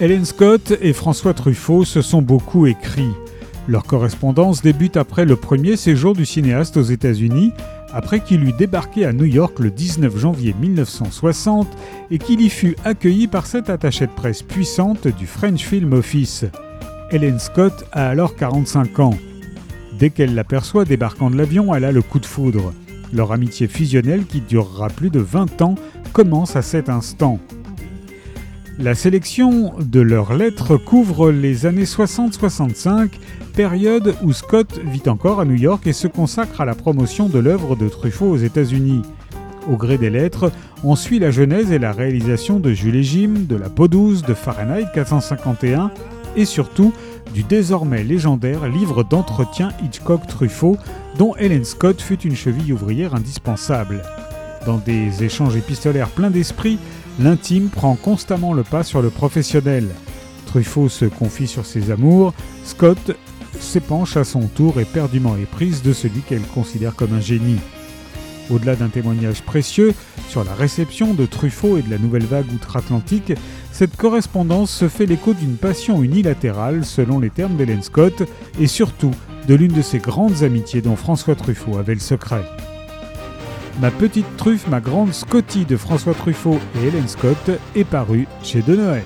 Helen Scott et François Truffaut se sont beaucoup écrits. Leur correspondance débute après le premier séjour du cinéaste aux États-Unis, après qu'il eut débarqué à New York le 19 janvier 1960 et qu'il y fut accueilli par cette attachée de presse puissante du French Film Office. Helen Scott a alors 45 ans. Dès qu'elle l'aperçoit débarquant de l'avion, elle a le coup de foudre. Leur amitié fusionnelle, qui durera plus de 20 ans, commence à cet instant. La sélection de leurs lettres couvre les années 60-65, période où Scott vit encore à New York et se consacre à la promotion de l'œuvre de Truffaut aux États-Unis. Au gré des lettres, on suit la genèse et la réalisation de Jules et Jim, de La Peau douce, de Fahrenheit 451 et surtout du désormais légendaire livre d'entretien Hitchcock-Truffaut dont Helen Scott fut une cheville ouvrière indispensable. Dans des échanges épistolaires pleins d'esprit, l'intime prend constamment le pas sur le professionnel. Truffaut se confie sur ses amours, Scott s'épanche à son tour éperdument éprise de celui qu'elle considère comme un génie. Au-delà d'un témoignage précieux sur la réception de Truffaut et de la nouvelle vague outre-Atlantique, cette correspondance se fait l'écho d'une passion unilatérale, selon les termes d'Hélène Scott, et surtout de l'une de ses grandes amitiés dont François Truffaut avait le secret. Ma petite truffe, ma grande Scotty de François Truffaut et Hélène Scott est parue chez De Noël.